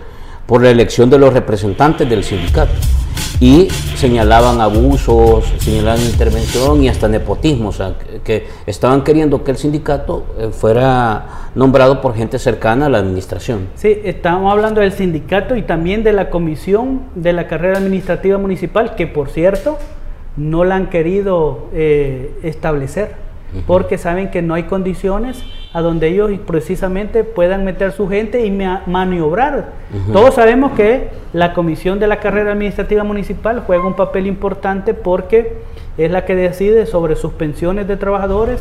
por la elección de los representantes del sindicato y señalaban abusos, señalaban intervención y hasta nepotismo, o sea, que, estaban queriendo que el sindicato eh, fuera nombrado por gente cercana a la administración. Sí, estamos hablando del sindicato y también de la comisión de la carrera administrativa municipal, que por cierto no la han querido eh, establecer, porque saben que no hay condiciones a donde ellos precisamente puedan meter su gente y maniobrar. Todos sabemos que la Comisión de la Carrera Administrativa Municipal juega un papel importante porque es la que decide sobre suspensiones de trabajadores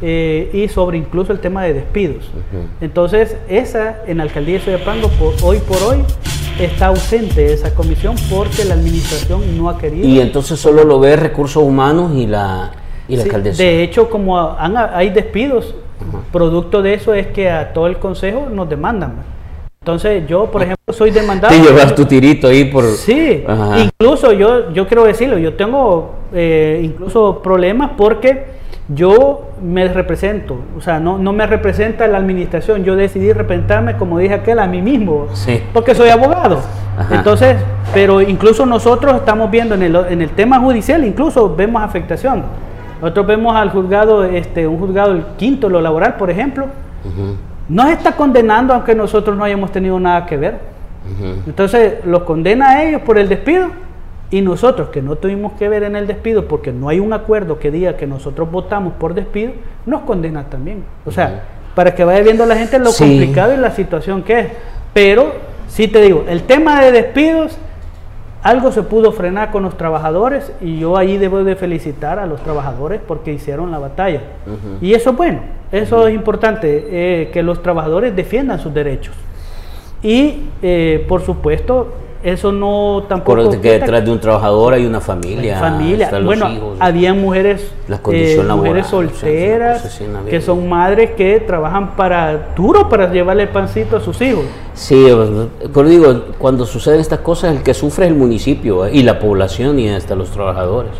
eh, y sobre incluso el tema de despidos. Entonces, esa en la alcaldía de Soyapango, por, hoy por hoy, está ausente esa comisión porque la administración no ha querido. Y entonces solo lo ve recursos humanos y la, y la alcaldesa. De hecho, como hay despidos, producto de eso es que a todo el consejo nos demandan. Entonces yo, por ejemplo, soy demandado. Te llevas tu tirito ahí por... Sí, incluso yo, yo quiero decirlo, yo tengo eh, incluso problemas porque yo me represento, o sea, no, no me representa la administración, yo decidí representarme, como dije aquel, a mí mismo, porque soy abogado. Entonces, pero incluso nosotros estamos viendo en el, en el tema judicial, incluso vemos afectación. Nosotros vemos al juzgado, este, un juzgado, el quinto, lo laboral, por ejemplo, no está condenando aunque nosotros no hayamos tenido nada que ver. Entonces, los condena a ellos por el despido y nosotros que no tuvimos que ver en el despido porque no hay un acuerdo que diga que nosotros votamos por despido, nos condena también. O sea, para que vaya viendo la gente lo complicado y la situación que es. Pero, sí te digo, el tema de despidos, algo se pudo frenar con los trabajadores y yo ahí debo de felicitar a los trabajadores porque hicieron la batalla. Y eso es bueno, eso es importante, eh, que los trabajadores defiendan sus derechos. Y, eh, por supuesto, eso no tampoco. que detrás de un trabajador hay una familia. Familia. bueno, había mujeres, las eh, mujeres solteras que son madres que trabajan para duro para llevarle el pancito a sus hijos. Sí, pero digo, cuando suceden estas cosas, el que sufre es el municipio eh, y la población y hasta los trabajadores.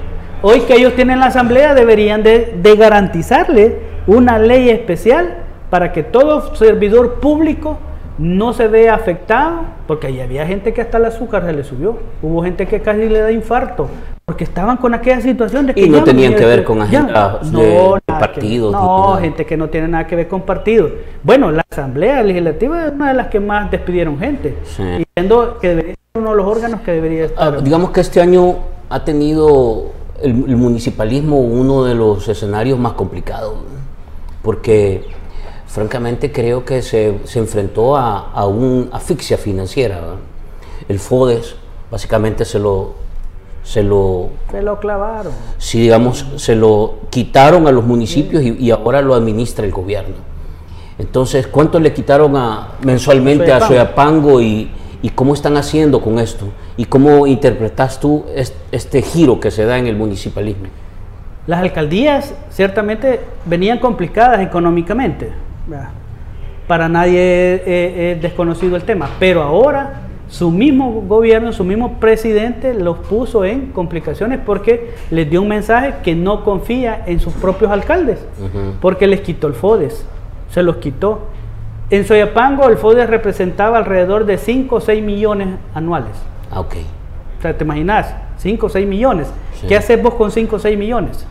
Hoy que ellos tienen la asamblea deberían de, de garantizarle una ley especial para que todo servidor público no se ve afectado, porque ahí había gente que hasta el azúcar se le subió, hubo gente que casi le da infarto, porque estaban con aquella situación de que... Y no tenían que ver con agenda de, partidos. no, gente que no tiene nada que ver con partidos. Bueno, la Asamblea Legislativa es una de las que más despidieron gente, y siendo que debería ser uno de los órganos que debería estar... Ah, digamos que este año ha tenido el municipalismo uno de los escenarios más complicados, porque francamente creo que se, enfrentó a, a una asfixia financiera. El FODES básicamente se lo, se lo... Se lo clavaron. Sí, digamos, se lo quitaron a los municipios y, ahora lo administra el gobierno. Entonces, ¿cuánto le quitaron a, mensualmente a Soyapango y, y cómo están haciendo con esto? ¿Y cómo interpretas tú este giro que se da en el municipalismo? Las alcaldías ciertamente venían complicadas económicamente para nadie es, desconocido el tema, pero ahora su mismo gobierno, su mismo presidente los puso en complicaciones porque les dio un mensaje que no confía en sus propios alcaldes, porque les quitó el FODES, se los quitó. En Soyapango el FODES representaba alrededor de 5 o 6 millones anuales. Ah, ok. O sea, te imaginas, 5 o 6 millones. ¿Qué haces vos con 5 o 6 millones?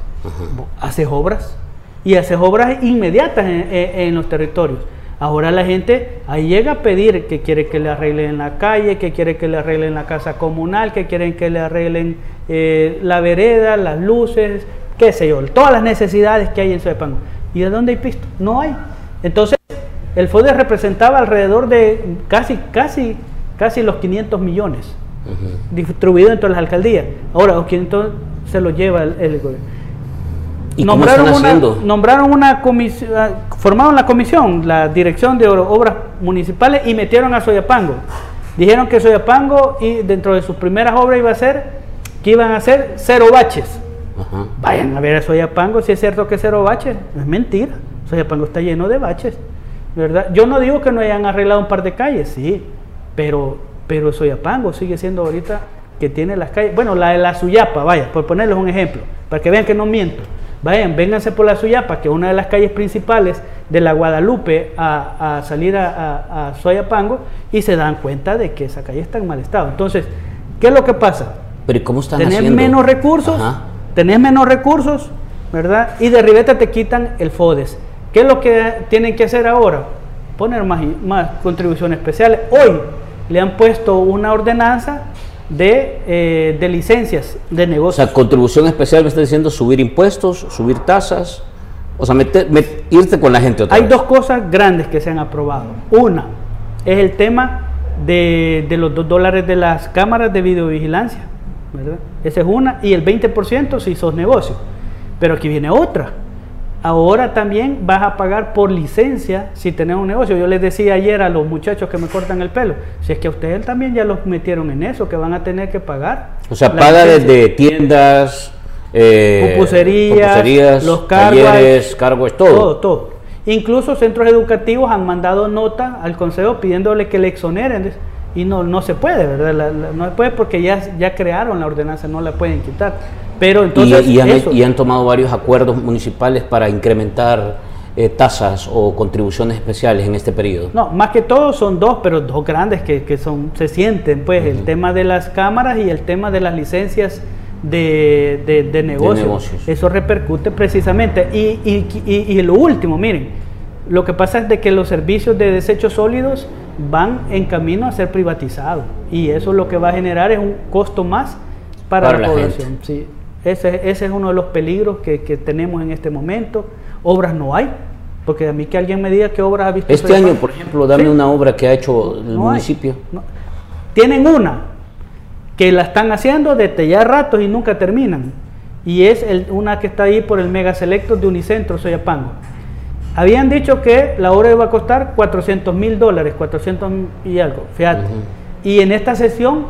Haces obras y haces obras inmediatas en, los territorios. Ahora la gente ahí llega a pedir que quiere que le arreglen la calle, que quiere que le arreglen la casa comunal, que quieren que le arreglen eh, la vereda, las luces, qué sé yo, todas las necesidades que hay en Soyapango. ¿Y de dónde hay pisto? No hay. Entonces, el FODE representaba alrededor de casi, casi, casi los 500 millones distribuidos entre las alcaldías. Ahora, quién se lo lleva el gobierno nombraron, una, nombraron una comisión, ah, formaron la comisión, la dirección de obras municipales y metieron a Soyapango. Dijeron que Soyapango y dentro de sus primeras obras iba a ser que iban a ser cero baches. Vayan a ver a Soyapango si es cierto que cero baches. es mentira. Soyapango está lleno de baches. ¿verdad? Yo no digo que no hayan arreglado un par de calles, sí, pero, pero Soyapango sigue siendo ahorita que tiene las calles. Bueno, la de la Suyapa, vaya, por ponerles un ejemplo, para que vean que no miento. Vayan, vénganse por la Suyapa, que es una de las calles principales de la Guadalupe a, salir a, a, Soyapango y se dan cuenta de que esa calle está en mal estado. Entonces, ¿qué es lo que pasa? Pero ¿cómo están tenés menos recursos, tenés menos recursos, ¿verdad? Y de ribeta te quitan el FODES. ¿Qué es lo que tienen que hacer ahora? Poner más, más contribuciones especiales. Hoy le han puesto una ordenanza de, de, licencias de negocio. O sea, contribución especial me está diciendo subir impuestos, subir tasas. O sea, irte con la gente otra Hay dos cosas grandes que se han aprobado. Una es el tema de, los dos dólares de las cámaras de videovigilancia. ¿verdad? Esa es una. Y el 20% si sos negocio. Pero aquí viene otra. Ahora también vas a pagar por licencia si tenés un negocio. Yo les decía ayer a los muchachos que me cortan el pelo, si es que a ustedes también ya los metieron en eso, que van a tener que pagar. O sea, paga desde tiendas, eh, pupuserías, los cargos, talleres, cargos, todo. Todo, todo. Incluso centros educativos han mandado nota al consejo pidiéndole que le exoneren y no, no se puede, ¿verdad? no se puede porque ya, ya crearon la ordenanza, no la pueden quitar. Pero entonces. Y, han, tomado varios acuerdos municipales para incrementar eh, tasas o contribuciones especiales en este periodo. No, más que todo son dos, pero dos grandes que, que son, se sienten, pues, el tema de las cámaras y el tema de las licencias de, de, de, negocios. Eso repercute precisamente. Y, y, y, lo último, miren, lo que pasa es de que los servicios de desechos sólidos van en camino a ser privatizados y eso lo que va a generar es un costo más para, la, población. Sí. Ese, ese, es uno de los peligros que, que, tenemos en este momento. Obras no hay, porque a mí que alguien me diga qué obras ha visto. Este año, por ejemplo, dame una obra que ha hecho el municipio. Tienen una que la están haciendo desde ya ratos y nunca terminan. Y es el, una que está ahí por el Mega Selecto de Unicentro, Soyapango. Habían dicho que la obra iba a costar 400 mil dólares, 400 y algo, fíjate. Y en esta sesión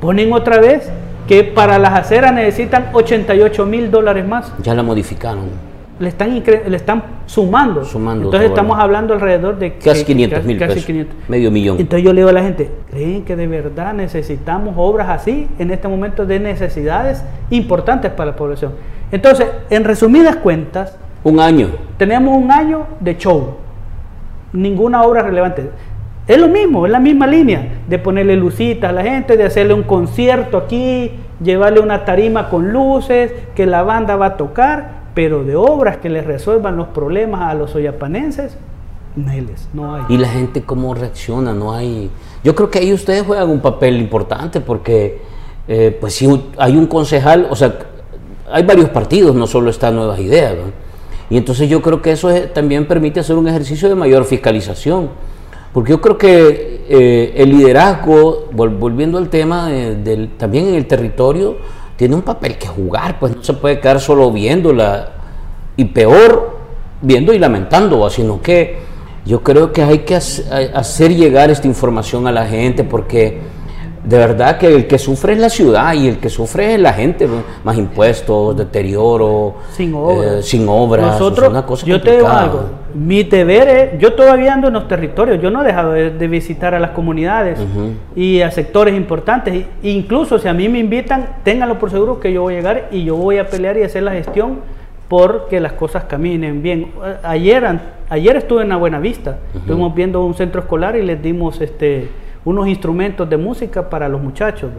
ponen otra vez que para las aceras necesitan 88 mil dólares más. Ya la modificaron. Le están, le están sumando. sumando Entonces estamos hablando alrededor de... Casi 500 mil pesos. Medio millón. Entonces yo le digo a la gente, ¿creen que de verdad necesitamos obras así en este momento de necesidades importantes para la población? Entonces, en resumidas cuentas... Un año. Tenemos un año de show. Ninguna obra relevante. Es lo mismo, es la misma línea de ponerle lucitas a la gente, de hacerle un concierto aquí, llevarle una tarima con luces, que la banda va a tocar, pero de obras que les resuelvan los problemas a los oyapanenses, no hay. ¿Y la gente cómo reacciona? No hay. Yo creo que ahí ustedes juegan un papel importante porque, eh, pues si hay un concejal, o sea, hay varios partidos, no solo está Nuevas Ideas, Y entonces yo creo que eso también permite hacer un ejercicio de mayor fiscalización. Porque yo creo que eh, el liderazgo, volviendo al tema también en el territorio, tiene un papel que jugar, pues no se puede quedar solo viéndola y peor viendo y lamentando, sino que yo creo que hay que hacer llegar esta información a la gente porque de verdad que el que sufre es la ciudad y el que sufre es la gente, más impuestos, deterioro, sin obras. Eh, sin obras Nosotros, una cosa yo te digo algo, mi deber es, yo todavía ando en los territorios, yo no he dejado de, visitar a las comunidades y a sectores importantes, incluso si a mí me invitan, ténganlo por seguro que yo voy a llegar y yo voy a pelear y hacer la gestión porque las cosas caminen bien. Ayer, ayer estuve en la Buena Vista, estuvimos viendo un centro escolar y les dimos este unos instrumentos de música para los muchachos.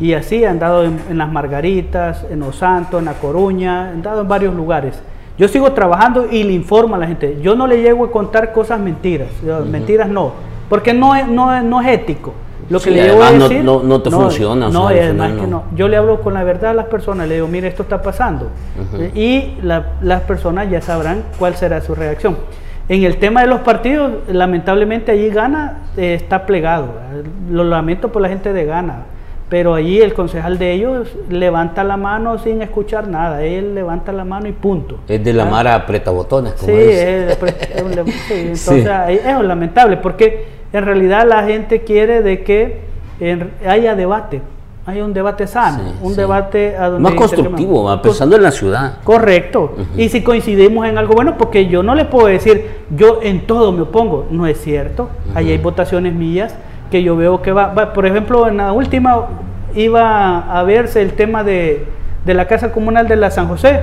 Y así han dado en, las Margaritas, en Osanto, en La Coruña, han dado en varios lugares. Yo sigo trabajando y le informo a la gente. Yo no le llego a contar cosas mentiras. Mentiras no. Porque no es, no, no es ético. Lo que le llevo a decir, no, no, te funciona. No, además que no. Yo le hablo con la verdad a las personas, le digo, mire, esto está pasando. Y las personas ya sabrán cuál será su reacción. En el tema de los partidos, lamentablemente allí Gana eh, está plegado. Lo lamento por la gente de Gana, pero allí el concejal de ellos levanta la mano sin escuchar nada. Él levanta la mano y punto. Es de la mara aprieta botones. sí, es, entonces es lamentable porque en realidad la gente quiere de que haya debate hay un debate sano, un debate a donde más constructivo, pensando en la ciudad. Correcto. Y si coincidimos en algo bueno, porque yo no le puedo decir, yo en todo me opongo, no es cierto. Ahí hay votaciones mías que yo veo que va, por ejemplo, en la última iba a verse el tema de, la Casa Comunal de la San José.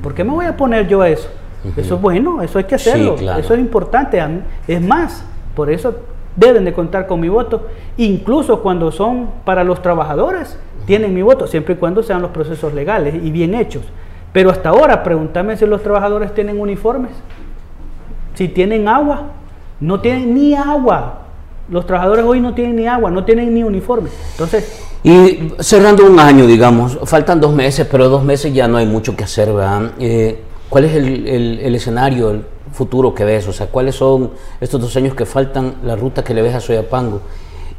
¿Por qué me voy a poner yo a eso? Eso es bueno, eso hay que hacerlo, eso es importante. Es más, por eso deben de contar con mi voto, incluso cuando son para los trabajadores, tienen mi voto, siempre y cuando sean los procesos legales y bien hechos. Pero hasta ahora, pregúntame si los trabajadores tienen uniformes, si tienen agua, no tienen ni agua. Los trabajadores hoy no tienen ni agua, no tienen ni uniforme. Entonces... Y cerrando un año, digamos, faltan dos meses, pero dos meses ya no hay mucho que hacer, ¿verdad? Eh, ¿cuál es el, escenario, el futuro que ves? O sea, ¿cuáles son estos dos años que faltan, la ruta que le ves a Soyapango?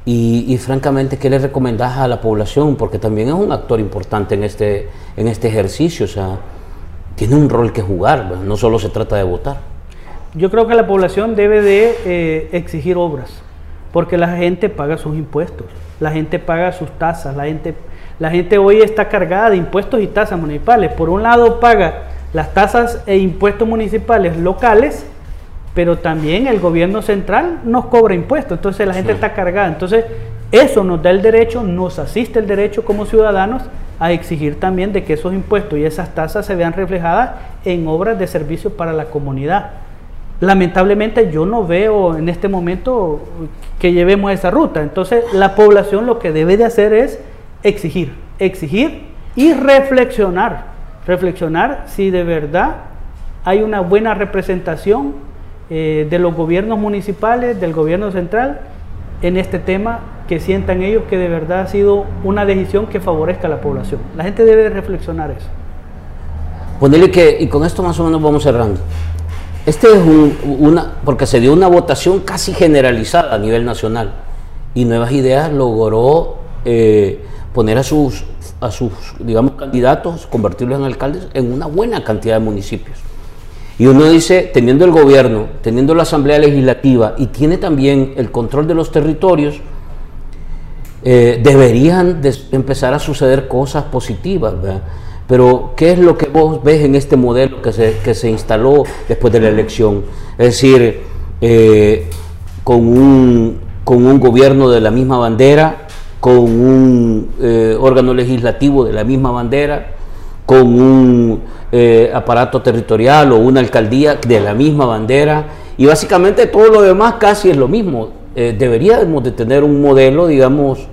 Y, francamente, ¿qué le recomendás a la población? Porque también es un actor importante en este, en este ejercicio, o sea, tiene un rol que jugar, no solo se trata de votar. Yo creo que la población debe de eh, exigir obras, porque la gente paga sus impuestos, la gente paga sus tasas, la gente, la gente hoy está cargada de impuestos y tasas municipales. Por un lado paga las tasas e impuestos municipales locales, pero también el gobierno central nos cobra impuestos, entonces la gente está cargada. Entonces, eso nos da el derecho, nos asiste el derecho como ciudadanos a exigir también de que esos impuestos y esas tasas se vean reflejadas en obras de servicio para la comunidad. Lamentablemente yo no veo en este momento que llevemos esa ruta. Entonces la población lo que debe de hacer es exigir, exigir y reflexionar. Reflexionar si de verdad hay una buena representación eh, de los gobiernos municipales, del gobierno central en este tema que sientan ellos que de verdad ha sido una decisión que favorezca a la población. La gente debe reflexionar eso. Ponerle que, y con esto más o menos vamos cerrando. Este es una, porque se dio una votación casi generalizada a nivel nacional y Nuevas Ideas logró eh, poner a sus, a sus, digamos, candidatos, convertirlos en alcaldes en una buena cantidad de municipios. Y uno dice, teniendo el gobierno, teniendo la asamblea legislativa y tiene también el control de los territorios, eh, deberían empezar a suceder cosas positivas. Pero, ¿qué es lo que vos ves en este modelo que se, que se instaló después de la elección? Es decir, eh, con, un, con un gobierno de la misma bandera, con un eh, órgano legislativo de la misma bandera, con un eh, aparato territorial o una alcaldía de la misma bandera, y básicamente todo lo demás casi es lo mismo. deberíamos de tener un modelo, digamos,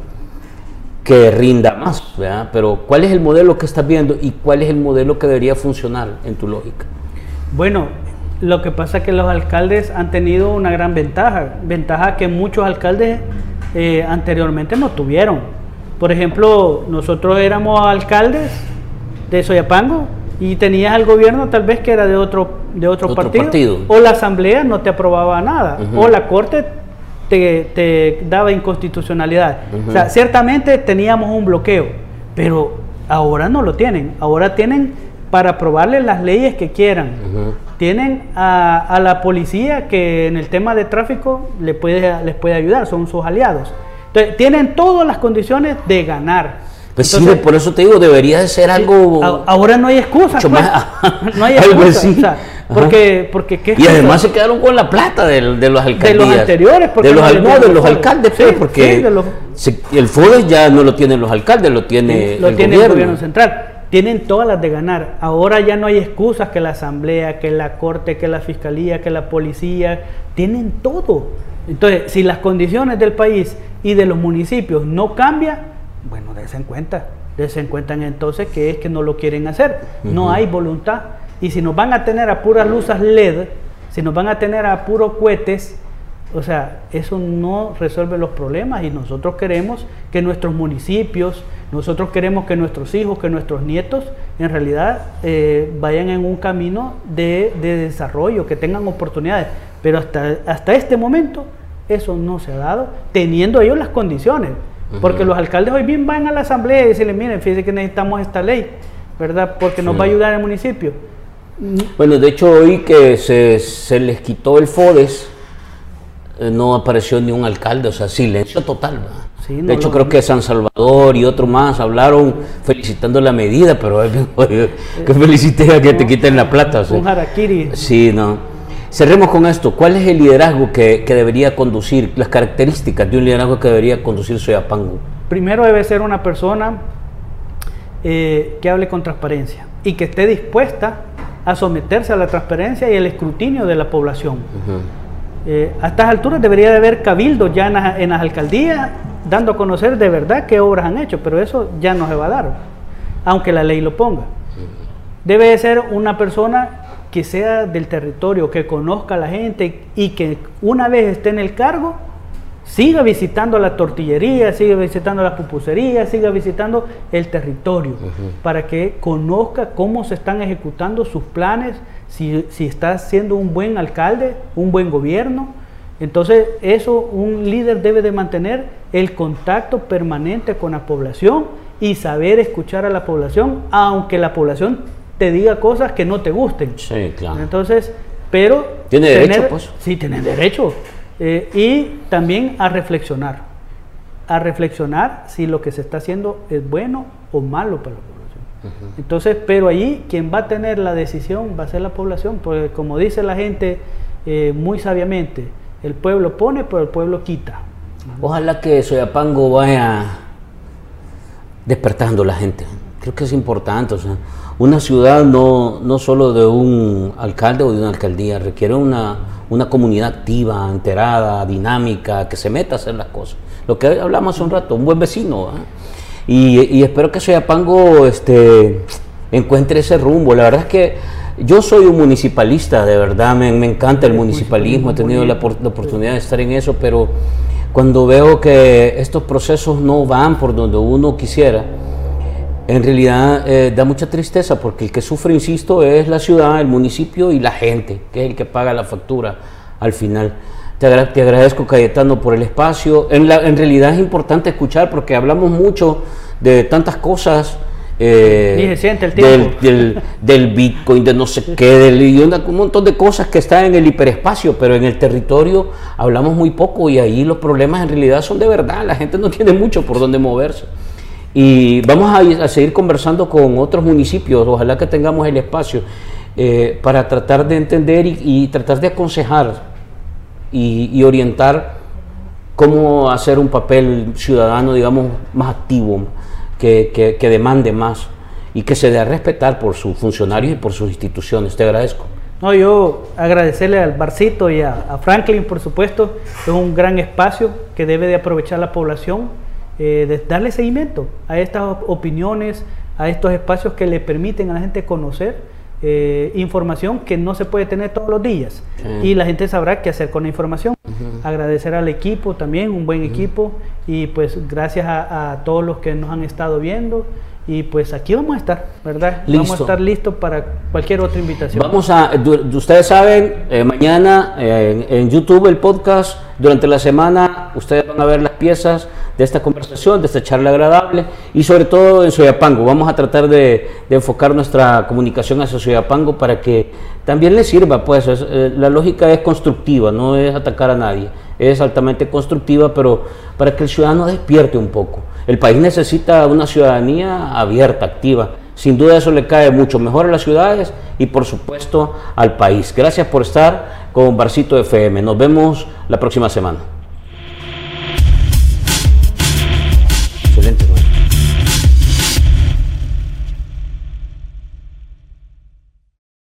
que rinda más, ¿verdad? Pero ¿cuál es el modelo que estás viendo y cuál es el modelo que debería funcionar en tu lógica? Bueno, lo que pasa es que los alcaldes han tenido una gran ventaja, ventaja que muchos alcaldes eh, anteriormente no tuvieron. Por ejemplo, nosotros éramos alcaldes de Soyapango y tenías al gobierno tal vez que era de otro, de otro, partido, o la asamblea no te aprobaba nada, o la corte te, daba inconstitucionalidad. O sea, ciertamente teníamos un bloqueo, pero ahora no lo tienen. Ahora tienen para aprobarle las leyes que quieran. Tienen a, la policía que en el tema de tráfico le puede, les puede ayudar, son sus aliados. Entonces, tienen todas las condiciones de ganar. Pues sí, por eso te digo, debería de ser algo... Ahora no hay excusa. Pues. no hay excusa. Porque, porque y además se quedaron con la plata de, de los alcaldías. De los anteriores. Porque de los, de los alcaldes, pues, porque el FODES ya no lo tienen los alcaldes, lo tiene, lo el, tiene gobierno. el gobierno central. Tienen todas las de ganar. Ahora ya no hay excusas que la asamblea, que la corte, que la fiscalía, que la policía. Tienen todo. Entonces, si las condiciones del país y de los municipios no cambian, bueno, dense en cuenta. Dense en cuenta entonces que es que no lo quieren hacer. No hay voluntad. Y si nos van a tener a puras luces LED, si nos van a tener a puros cohetes, o sea, eso no resuelve los problemas y nosotros queremos que nuestros municipios, nosotros queremos que nuestros hijos, que nuestros nietos en realidad eh, vayan en un camino de, desarrollo, que tengan oportunidades. Pero hasta, hasta este momento eso no se ha dado, teniendo ellos las condiciones. Porque los alcaldes hoy bien van a la asamblea y dicen, miren, fíjense que necesitamos esta ley, ¿verdad? Porque nos va a ayudar el municipio bueno, de hecho hoy que se, les quitó el FODES, no apareció ni un alcalde, o sea, silencio total. de hecho creo que San Salvador y otro más hablaron felicitando la medida, pero que felicité a que te quiten la plata. Un harakiri. Sí, no. Cerremos con esto. ¿Cuál es el liderazgo que, debería conducir, las características de un liderazgo que debería conducir Soyapango? Primero debe ser una persona eh, que hable con transparencia y que esté dispuesta a someterse a la transparencia y el escrutinio de la población. Eh, a estas alturas debería de haber cabildos ya en, las alcaldías dando a conocer de verdad qué obras han hecho, pero eso ya no se va a dar, aunque la ley lo ponga. Debe de ser una persona que sea del territorio, que conozca a la gente y que una vez esté en el cargo, siga visitando la tortillería, siga visitando las pupuserías, siga visitando el territorio, para que conozca cómo se están ejecutando sus planes, si, si está siendo un buen alcalde, un buen gobierno. Entonces, eso un líder debe de mantener el contacto permanente con la población y saber escuchar a la población, aunque la población te diga cosas que no te gusten. Sí, claro. Entonces, pero... Tiene derecho, pues. Sí, tiene derecho. Eh, y también a reflexionar, a reflexionar si lo que se está haciendo es bueno o malo para la población. Entonces, pero ahí quien va a tener la decisión va a ser la población, porque como dice la gente eh, muy sabiamente, el pueblo pone, pero el pueblo quita. Ojalá que Soyapango vaya despertando la gente. Creo que es importante. O sea, una ciudad no, no solo de un alcalde o de una alcaldía, requiere una, una comunidad activa, enterada, dinámica, que se meta a hacer las cosas. Lo que hablamos hace un rato, un buen vecino. Y, espero que Soyapango este, encuentre ese rumbo. La verdad es que yo soy un municipalista, de verdad, me, encanta el municipalismo, he tenido la, la, oportunidad de estar en eso, pero cuando veo que estos procesos no van por donde uno quisiera, en realidad eh, da mucha tristeza porque el que sufre, insisto, es la ciudad, el municipio y la gente, que es el que paga la factura al final. Te, agradezco, Cayetano, por el espacio. En, la, en realidad es importante escuchar porque hablamos mucho de tantas cosas. Eh, del, del, del, Bitcoin, de no sé qué, del, un montón de cosas que están en el hiperespacio, pero en el territorio hablamos muy poco y ahí los problemas en realidad son de verdad. La gente no tiene mucho por dónde moverse. Y vamos a, seguir conversando con otros municipios, ojalá que tengamos el espacio eh, para tratar de entender y, tratar de aconsejar y, orientar cómo hacer un papel ciudadano, digamos, más activo, que, demande más y que se dé a respetar por sus funcionarios y por sus instituciones. Te agradezco. No, yo agradecerle al Barcito y a, a Franklin, por supuesto, es un gran espacio que debe de aprovechar la población eh, de darle seguimiento a estas opiniones, a estos espacios que le permiten a la gente conocer eh, información que no se puede tener todos los días. Y la gente sabrá qué hacer con la información. Agradecer al equipo también, un buen equipo. Y pues gracias a, todos los que nos han estado viendo. Y pues aquí vamos a estar, ¿verdad? Vamos a estar listos para cualquier otra invitación. Vamos a, ustedes saben, eh, mañana en YouTube el podcast, durante la semana ustedes van a ver las piezas de esta conversación, de esta charla agradable y sobre todo en Soyapango. Vamos a tratar de, enfocar nuestra comunicación hacia Soyapango para que también le sirva, pues eh, la lógica es constructiva, no es atacar a nadie, es altamente constructiva, pero para que el ciudadano despierte un poco. El país necesita una ciudadanía abierta, activa. Sin duda eso le cae mucho mejor a las ciudades y por supuesto al país. Gracias por estar con Barcito FM. Nos vemos la próxima semana.